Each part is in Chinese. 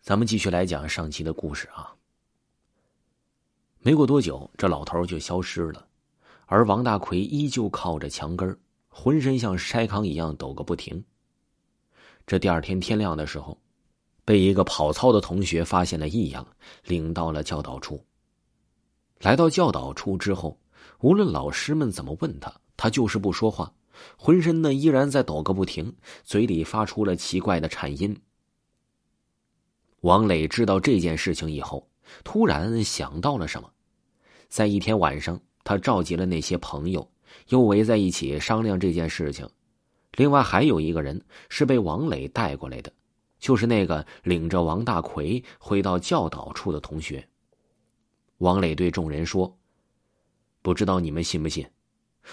咱们继续来讲上期的故事啊。没过多久，这老头就消失了，而王大奎依旧靠着墙根浑身像筛糠一样抖个不停。这第二天天亮的时候，被一个跑操的同学发现了异样，领到了教导处。来到教导处之后，无论老师们怎么问他，他就是不说话，浑身呢依然在抖个不停，嘴里发出了奇怪的颤音。王磊知道这件事情以后。突然想到了什么，在一天晚上，他召集了那些朋友，又围在一起商量这件事情。另外还有一个人是被王磊带过来的，就是那个领着王大奎回到教导处的同学。王磊对众人说：“不知道你们信不信？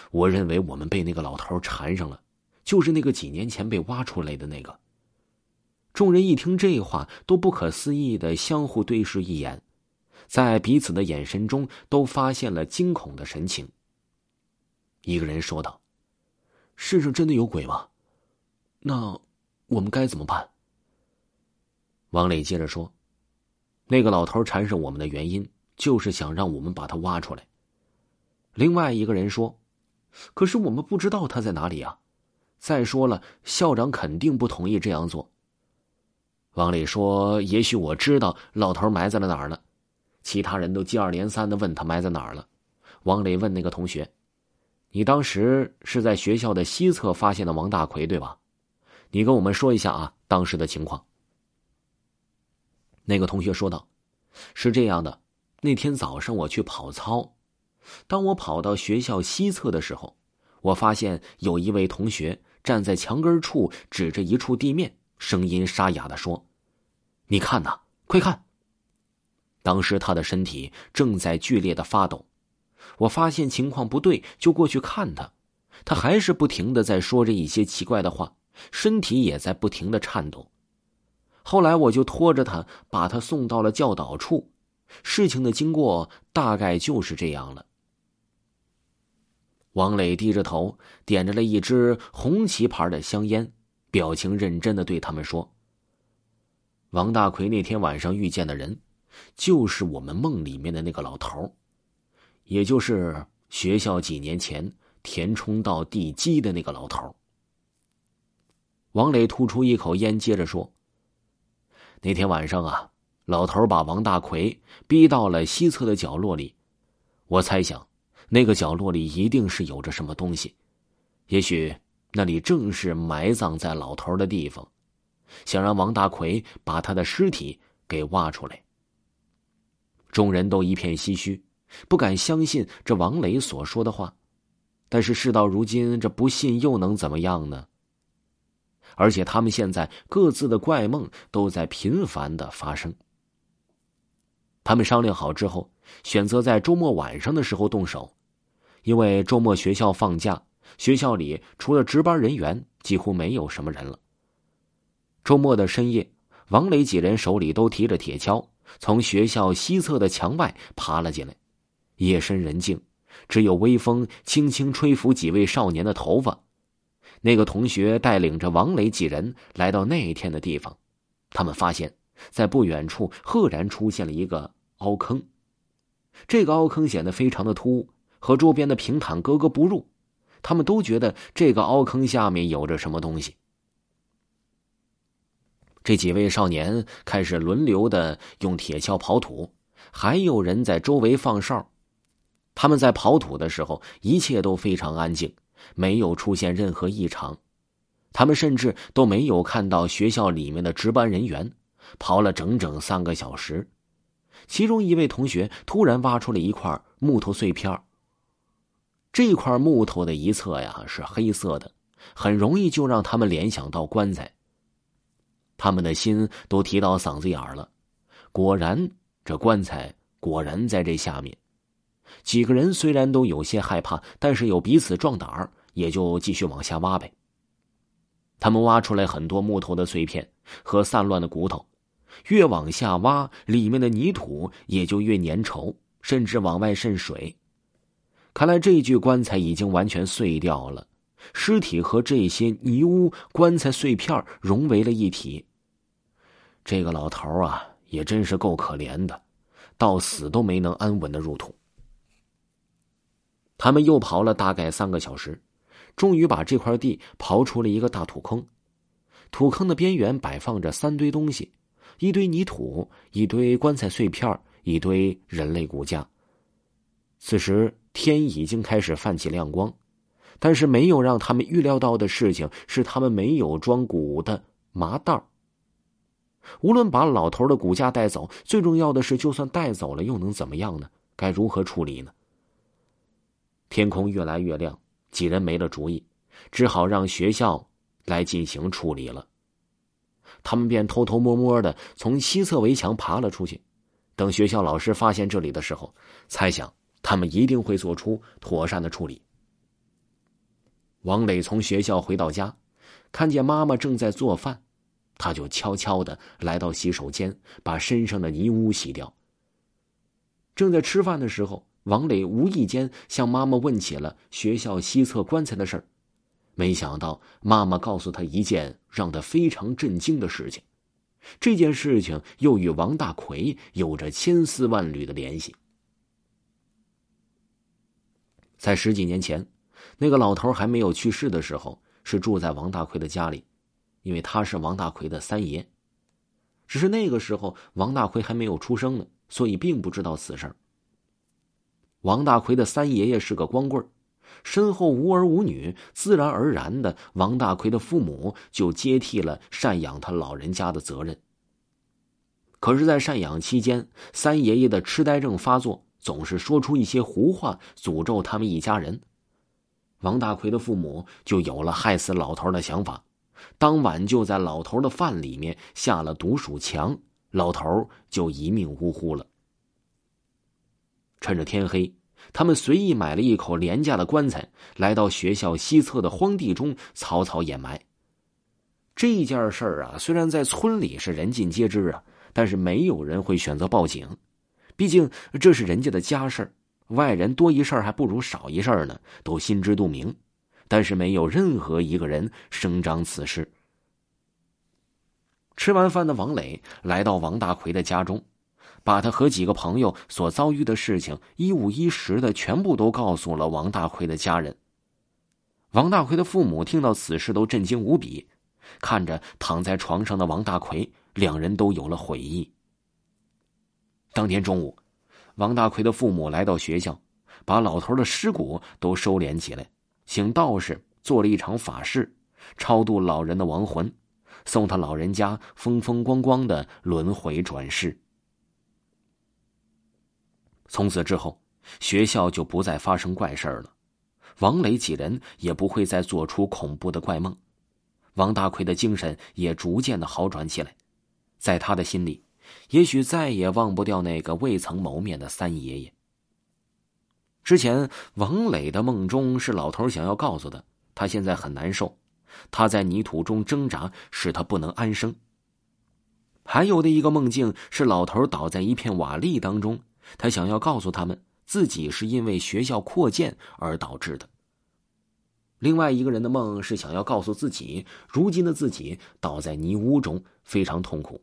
我认为我们被那个老头缠上了，就是那个几年前被挖出来的那个。”众人一听这话，都不可思议的相互对视一眼。在彼此的眼神中，都发现了惊恐的神情。一个人说道：“世上真的有鬼吗？那我们该怎么办？”王磊接着说：“那个老头缠上我们的原因，就是想让我们把他挖出来。”另外一个人说：“可是我们不知道他在哪里啊！再说了，校长肯定不同意这样做。”王磊说：“也许我知道老头埋在了哪儿呢。”其他人都接二连三的问他埋在哪儿了。王磊问那个同学：“你当时是在学校的西侧发现的王大奎，对吧？你跟我们说一下啊，当时的情况。”那个同学说道：“是这样的，那天早上我去跑操，当我跑到学校西侧的时候，我发现有一位同学站在墙根处，指着一处地面，声音沙哑的说：‘你看呐，快看！’”当时他的身体正在剧烈的发抖，我发现情况不对，就过去看他，他还是不停的在说着一些奇怪的话，身体也在不停的颤抖。后来我就拖着他，把他送到了教导处。事情的经过大概就是这样了。王磊低着头，点着了一支红旗牌的香烟，表情认真的对他们说：“王大奎那天晚上遇见的人。”就是我们梦里面的那个老头也就是学校几年前填充到地基的那个老头王磊吐出一口烟，接着说：“那天晚上啊，老头把王大奎逼到了西侧的角落里，我猜想，那个角落里一定是有着什么东西，也许那里正是埋葬在老头的地方，想让王大奎把他的尸体给挖出来。”众人都一片唏嘘，不敢相信这王磊所说的话。但是事到如今，这不信又能怎么样呢？而且他们现在各自的怪梦都在频繁的发生。他们商量好之后，选择在周末晚上的时候动手，因为周末学校放假，学校里除了值班人员，几乎没有什么人了。周末的深夜，王磊几人手里都提着铁锹。从学校西侧的墙外爬了进来，夜深人静，只有微风轻轻吹拂几位少年的头发。那个同学带领着王磊几人来到那一天的地方，他们发现，在不远处赫然出现了一个凹坑。这个凹坑显得非常的突兀，和周边的平坦格格不入。他们都觉得这个凹坑下面有着什么东西。这几位少年开始轮流的用铁锹刨土，还有人在周围放哨。他们在刨土的时候，一切都非常安静，没有出现任何异常。他们甚至都没有看到学校里面的值班人员。刨了整整三个小时，其中一位同学突然挖出了一块木头碎片。这块木头的一侧呀是黑色的，很容易就让他们联想到棺材。他们的心都提到嗓子眼儿了，果然，这棺材果然在这下面。几个人虽然都有些害怕，但是有彼此壮胆儿，也就继续往下挖呗。他们挖出来很多木头的碎片和散乱的骨头，越往下挖，里面的泥土也就越粘稠，甚至往外渗水。看来这具棺材已经完全碎掉了。尸体和这些泥污、棺材碎片融为了一体。这个老头啊，也真是够可怜的，到死都没能安稳的入土。他们又刨了大概三个小时，终于把这块地刨出了一个大土坑。土坑的边缘摆放着三堆东西：一堆泥土，一堆棺材碎片，一堆人类骨架。此时天已经开始泛起亮光，但是没有让他们预料到的事情是，他们没有装骨的麻袋无论把老头的骨架带走，最重要的是，就算带走了，又能怎么样呢？该如何处理呢？天空越来越亮，几人没了主意，只好让学校来进行处理了。他们便偷偷摸摸的从西侧围墙爬了出去。等学校老师发现这里的时候，猜想他们一定会做出妥善的处理。王磊从学校回到家，看见妈妈正在做饭，他就悄悄的来到洗手间，把身上的泥污洗掉。正在吃饭的时候。王磊无意间向妈妈问起了学校西侧棺材的事儿，没想到妈妈告诉他一件让他非常震惊的事情。这件事情又与王大奎有着千丝万缕的联系。在十几年前，那个老头还没有去世的时候，是住在王大奎的家里，因为他是王大奎的三爷。只是那个时候，王大奎还没有出生呢，所以并不知道此事。王大奎的三爷爷是个光棍身后无儿无女，自然而然的，王大奎的父母就接替了赡养他老人家的责任。可是，在赡养期间，三爷爷的痴呆症发作，总是说出一些胡话，诅咒他们一家人。王大奎的父母就有了害死老头的想法，当晚就在老头的饭里面下了毒鼠强，老头就一命呜呼了。趁着天黑，他们随意买了一口廉价的棺材，来到学校西侧的荒地中草草掩埋。这件事儿啊，虽然在村里是人尽皆知啊，但是没有人会选择报警，毕竟这是人家的家事外人多一事还不如少一事呢，都心知肚明。但是没有任何一个人声张此事。吃完饭的王磊来到王大奎的家中。把他和几个朋友所遭遇的事情一五一十的全部都告诉了王大奎的家人。王大奎的父母听到此事都震惊无比，看着躺在床上的王大奎，两人都有了悔意。当天中午，王大奎的父母来到学校，把老头的尸骨都收敛起来，请道士做了一场法事，超度老人的亡魂，送他老人家风风光光的轮回转世。从此之后，学校就不再发生怪事了，王磊几人也不会再做出恐怖的怪梦，王大奎的精神也逐渐的好转起来，在他的心里，也许再也忘不掉那个未曾谋面的三爷爷。之前，王磊的梦中是老头想要告诉他，他现在很难受，他在泥土中挣扎，使他不能安生。还有的一个梦境是老头倒在一片瓦砾当中。他想要告诉他们，自己是因为学校扩建而导致的。另外一个人的梦是想要告诉自己，如今的自己倒在泥污中，非常痛苦。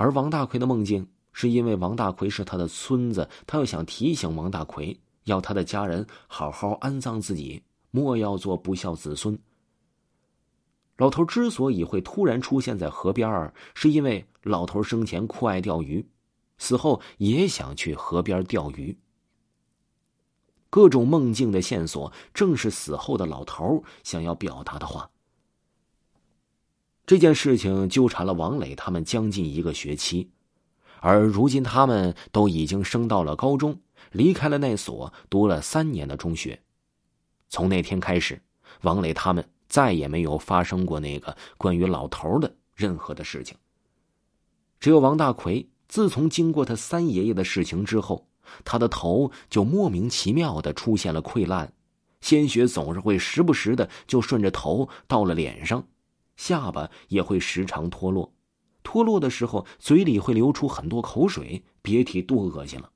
而王大奎的梦境是因为王大奎是他的孙子，他又想提醒王大奎，要他的家人好好安葬自己，莫要做不孝子孙。老头之所以会突然出现在河边是因为老头生前酷爱钓鱼。死后也想去河边钓鱼。各种梦境的线索，正是死后的老头想要表达的话。这件事情纠缠了王磊他们将近一个学期，而如今他们都已经升到了高中，离开了那所读了三年的中学。从那天开始，王磊他们再也没有发生过那个关于老头的任何的事情。只有王大奎。自从经过他三爷爷的事情之后，他的头就莫名其妙的出现了溃烂，鲜血总是会时不时的就顺着头到了脸上，下巴也会时常脱落，脱落的时候嘴里会流出很多口水，别提多恶心了。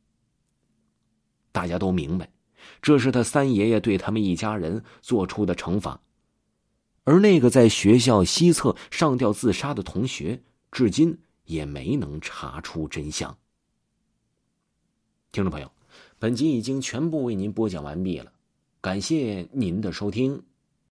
大家都明白，这是他三爷爷对他们一家人做出的惩罚，而那个在学校西侧上吊自杀的同学。至今也没能查出真相。听众朋友，本集已经全部为您播讲完毕了，感谢您的收听。